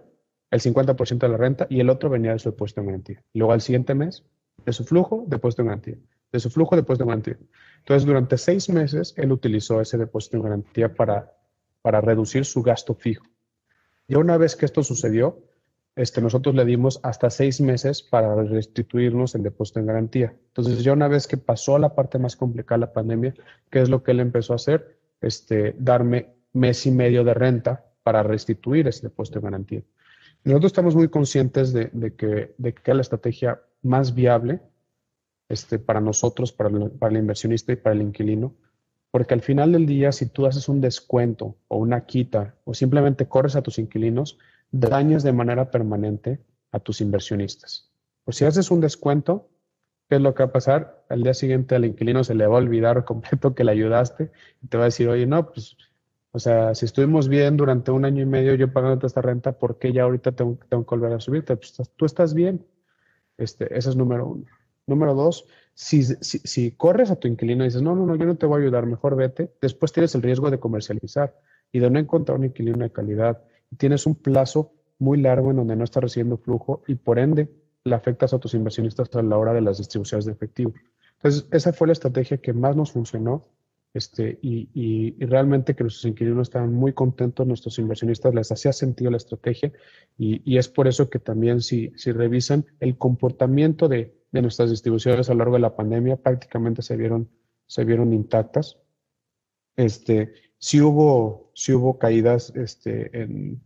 el 50% de la renta y el otro venía de su depósito en garantía. Luego al siguiente mes, de su flujo, depósito en garantía. de su flujo de depósito en garantía. Entonces, durante seis meses, él utilizó ese depósito en garantía para, para reducir su gasto fijo. Y una vez que esto sucedió, este, nosotros le dimos hasta seis meses para restituirnos el depósito en garantía. Entonces, ya una vez que pasó la parte más complicada la pandemia, ¿qué es lo que él empezó a hacer? Este, darme mes y medio de renta para restituir ese depósito en garantía. Nosotros estamos muy conscientes de, que, de que la estrategia más viable este, para nosotros, para el, para el inversionista y para el inquilino, porque al final del día, si tú haces un descuento o una quita o simplemente corres a tus inquilinos, dañas de manera permanente a tus inversionistas. O si haces un descuento, ¿qué es lo que va a pasar? Al día siguiente al inquilino se le va a olvidar [LAUGHS] completo que le ayudaste y te va a decir, oye, no, pues, o sea, si estuvimos bien durante un año y medio yo pagando esta renta, ¿por qué ya ahorita tengo, tengo que volver a subirte? Pues, tú estás bien. Este, ese es número uno. Número dos, si, si, si, corres a tu inquilino y dices, no, no, no, yo no te voy a ayudar, mejor vete, después tienes el riesgo de comercializar y de no encontrar un inquilino de calidad. tienes un plazo muy largo en donde no estás recibiendo flujo y por ende le afectas a tus inversionistas a la hora de las distribuciones de efectivo. Entonces, esa fue la estrategia que más nos funcionó este, y, y, realmente que nuestros inquilinos estaban muy contentos, nuestros inversionistas les hacía sentido la estrategia y, y es por eso que también si, si revisan el comportamiento de, de nuestras distribuciones a lo largo de la pandemia prácticamente se vieron, se vieron intactas. Este, sí hubo, sí hubo caídas este, en,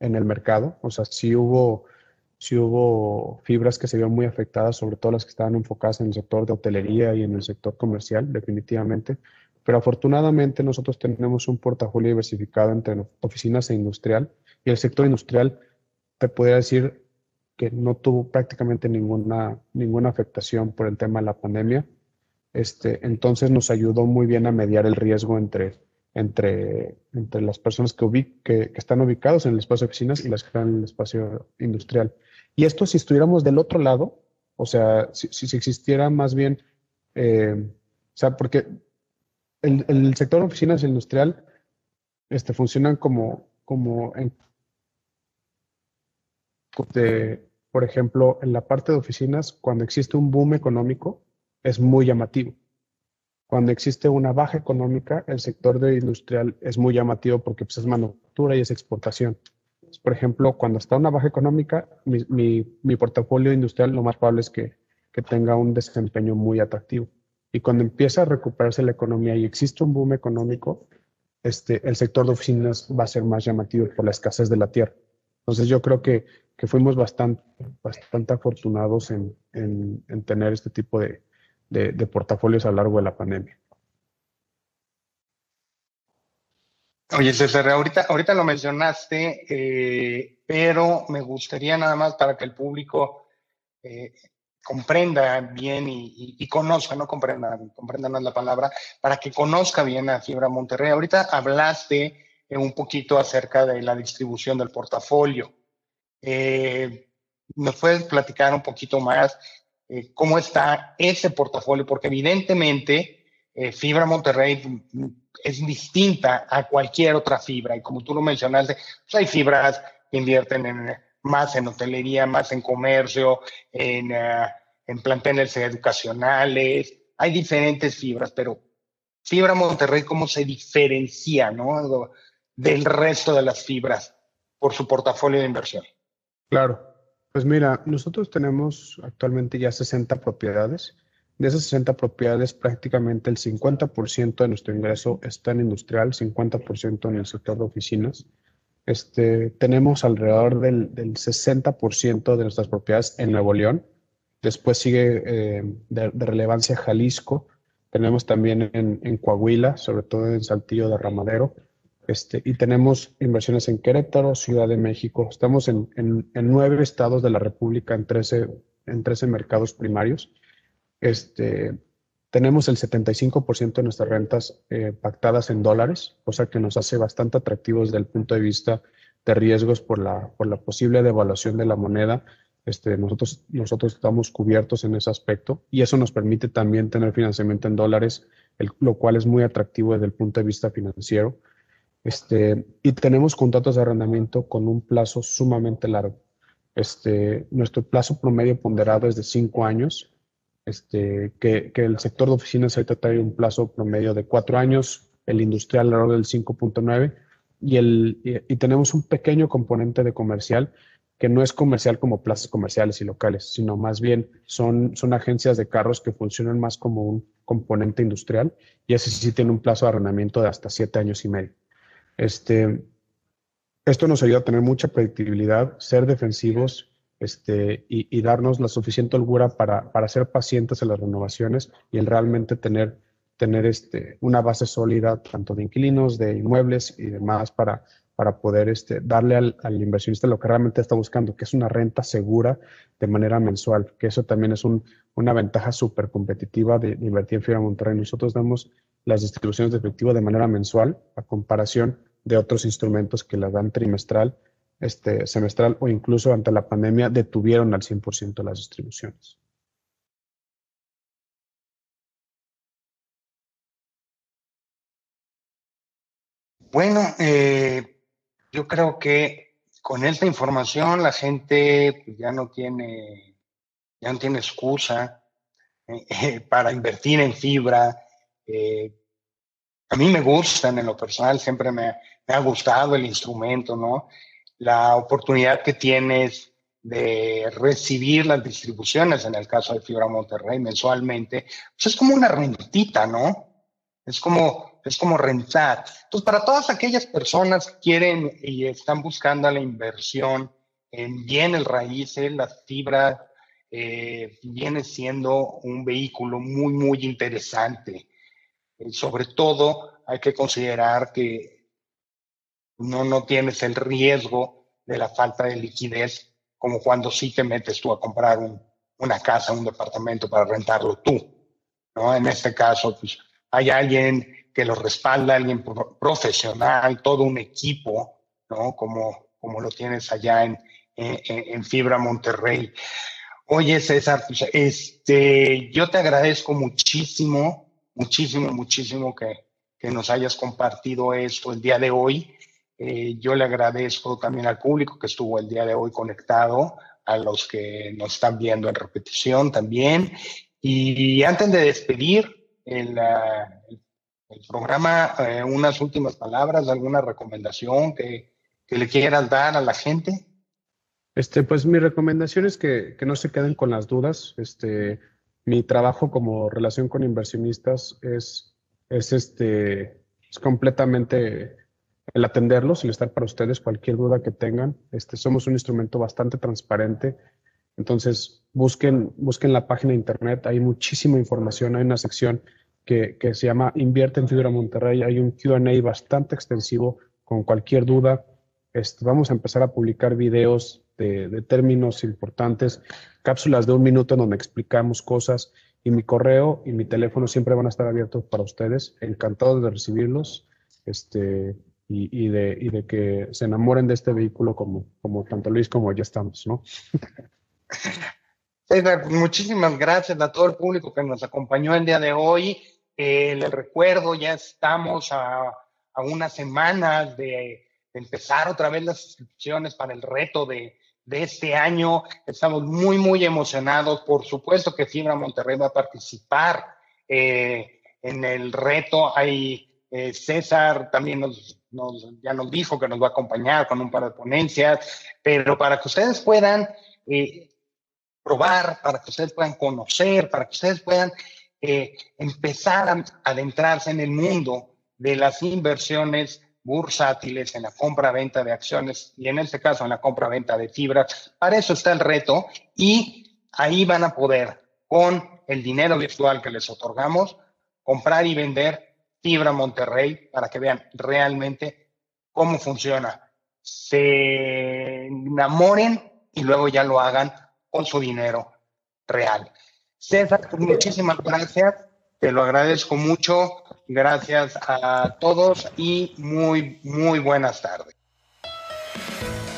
en el mercado, o sea, sí hubo, sí hubo fibras que se vieron muy afectadas, sobre todo las que estaban enfocadas en el sector de hotelería y en el sector comercial, definitivamente. Pero afortunadamente nosotros tenemos un portafolio diversificado entre oficinas e industrial y el sector industrial, te podría decir, que no tuvo prácticamente ninguna, ninguna afectación por el tema de la pandemia. Este, entonces nos ayudó muy bien a mediar el riesgo entre, entre, entre las personas que, que, están ubicados en el espacio de oficinas y las que están en el espacio industrial. Y esto si estuviéramos del otro lado, o sea, si, si existiera más bien, eh, o sea, porque el, el sector de oficinas industrial este, funcionan como, como en, por ejemplo, en la parte de oficinas, cuando existe un boom económico, es muy llamativo. Cuando existe una baja económica, el sector de industrial es muy llamativo porque pues, es manufactura y es exportación. Por ejemplo, cuando está una baja económica, mi, portafolio industrial lo más probable es que, que tenga un desempeño muy atractivo. Y cuando empieza a recuperarse la economía y existe un boom económico, este, el sector de oficinas va a ser más llamativo por la escasez de la tierra. Entonces yo creo que que fuimos bastante, bastante afortunados en, en, tener este tipo de, de, portafolios a lo largo de la pandemia. Oye, César, ahorita, ahorita lo mencionaste, eh, pero me gustaría nada más para que el público eh, comprenda bien y, conozca, no comprenda, comprenda no es la palabra, para que conozca bien a Fibra Monterrey. Ahorita hablaste eh, un poquito acerca de la distribución del portafolio. Eh, ¿Nos puedes platicar un poquito más eh, cómo está ese portafolio? Porque evidentemente eh, Fibra Monterrey es distinta a cualquier otra fibra. Y como tú lo mencionaste, pues hay fibras que invierten en, más en hotelería, más en comercio, en, uh, en planteles educacionales. Hay diferentes fibras, pero Fibra Monterrey, ¿cómo se diferencia ¿no? del resto de las fibras por su portafolio de inversión? Claro, pues mira, nosotros tenemos actualmente ya 60 propiedades. De esas 60 propiedades, prácticamente el 50% de nuestro ingreso está en industrial, 50% en el sector de oficinas. Este, tenemos alrededor del, 60% de nuestras propiedades en Nuevo León. Después sigue eh, de, relevancia Jalisco. Tenemos también en, en Coahuila, sobre todo en Saltillo de Ramadero este, y tenemos inversiones en Querétaro, Ciudad de México. Estamos en, nueve estados de la República, en 13, en 13 mercados primarios. Este, tenemos el 75% de nuestras rentas eh, pactadas en dólares, cosa que nos hace bastante atractivos desde el punto de vista de riesgos por la, por la posible devaluación de la moneda. Este, nosotros, nosotros estamos cubiertos en ese aspecto y eso nos permite también tener financiamiento en dólares, lo cual es muy atractivo desde el punto de vista financiero. Este, y tenemos contratos de arrendamiento con un plazo sumamente largo. Este, nuestro plazo promedio ponderado es de cinco años. Este, que, el sector de oficinas ahorita trae un plazo promedio de cuatro años, el industrial alrededor del 5.9 y, el, y, tenemos un pequeño componente de comercial que no es comercial como plazas comerciales y locales, sino más bien son, son agencias de carros que funcionan más como un componente industrial y ese sí tiene un plazo de arrendamiento de hasta siete años y medio. Este, esto nos ayuda a tener mucha predictibilidad, ser defensivos este, y, darnos la suficiente holgura para, para, ser pacientes en las renovaciones y el realmente tener, tener este, una base sólida tanto de inquilinos, de inmuebles y demás para, para poder este, darle al, al, inversionista lo que realmente está buscando, que es una renta segura de manera mensual, que eso también es un, una ventaja súper competitiva de, invertir en Fibra Monterrey. Nosotros damos las distribuciones de efectivo de manera mensual a comparación de otros instrumentos que la dan trimestral este, semestral o incluso ante la pandemia detuvieron al 100% las distribuciones. Bueno, eh, yo creo que con esta información la gente pues, ya no tiene, ya no tiene excusa eh, para invertir en fibra. Eh, a mí me gustan en lo personal, siempre me ha gustado el instrumento, ¿no? La oportunidad que tienes de recibir las distribuciones, en el caso de Fibra Monterrey, mensualmente, pues es como una rentita, ¿no? Es como, es como rentar. Entonces, para todas aquellas personas que quieren y están buscando la inversión en bienes raíces, la fibra eh, viene siendo un vehículo muy, muy interesante. Eh, sobre todo, hay que considerar que no, no tienes el riesgo de la falta de liquidez como cuando sí te metes tú a comprar una casa, un departamento para rentarlo tú. ¿no? En este caso, pues hay alguien que lo respalda, alguien profesional, todo un equipo, ¿no? Como, como lo tienes allá en, en, Fibra Monterrey. Oye, César, pues, este, yo te agradezco muchísimo, muchísimo, muchísimo que, que nos hayas compartido esto el día de hoy. Eh, yo le agradezco también al público que estuvo el día de hoy conectado, a los que nos están viendo en repetición también. Y antes de despedir el, el programa, eh, unas últimas palabras, alguna recomendación que, que, le quieras dar a la gente. Este, pues mi recomendación es que, que no se queden con las dudas. Este, mi trabajo como relación con inversionistas es, es, este, es completamente el atenderlos, el estar para ustedes, cualquier duda que tengan. Este, somos un instrumento bastante transparente. Entonces, busquen, busquen la página de internet, hay muchísima información, hay una sección que, que se llama Invierte en Fibra Monterrey, hay un QA bastante extensivo con cualquier duda. Este, vamos a empezar a publicar videos de, de, términos importantes, cápsulas de un minuto en donde explicamos cosas y mi correo y mi teléfono siempre van a estar abiertos para ustedes. Encantados de recibirlos. Este, y, de, y de que se enamoren de este vehículo como, como tanto Luis como ya estamos, ¿no? César, muchísimas gracias a todo el público que nos acompañó el día de hoy. Eh, les recuerdo, ya estamos a, a unas semanas de, empezar otra vez las inscripciones para el reto de, de este año. Estamos muy, muy emocionados. Por supuesto que Fibra Monterrey va a participar eh, en el reto. Hay eh, César también nos ya nos dijo que nos va a acompañar con un par de ponencias, pero para que ustedes puedan eh, probar, para que ustedes puedan conocer, para que ustedes puedan eh, empezar a adentrarse en el mundo de las inversiones bursátiles en la compra-venta de acciones y en este caso en la compra-venta de fibras. Para eso está el reto y ahí van a poder, con el dinero virtual que les otorgamos, comprar y vender Fibra Monterrey para que vean realmente cómo funciona. Se enamoren y luego ya lo hagan con su dinero real. César, muchísimas gracias. Te lo agradezco mucho. Gracias a todos y muy, muy buenas tardes.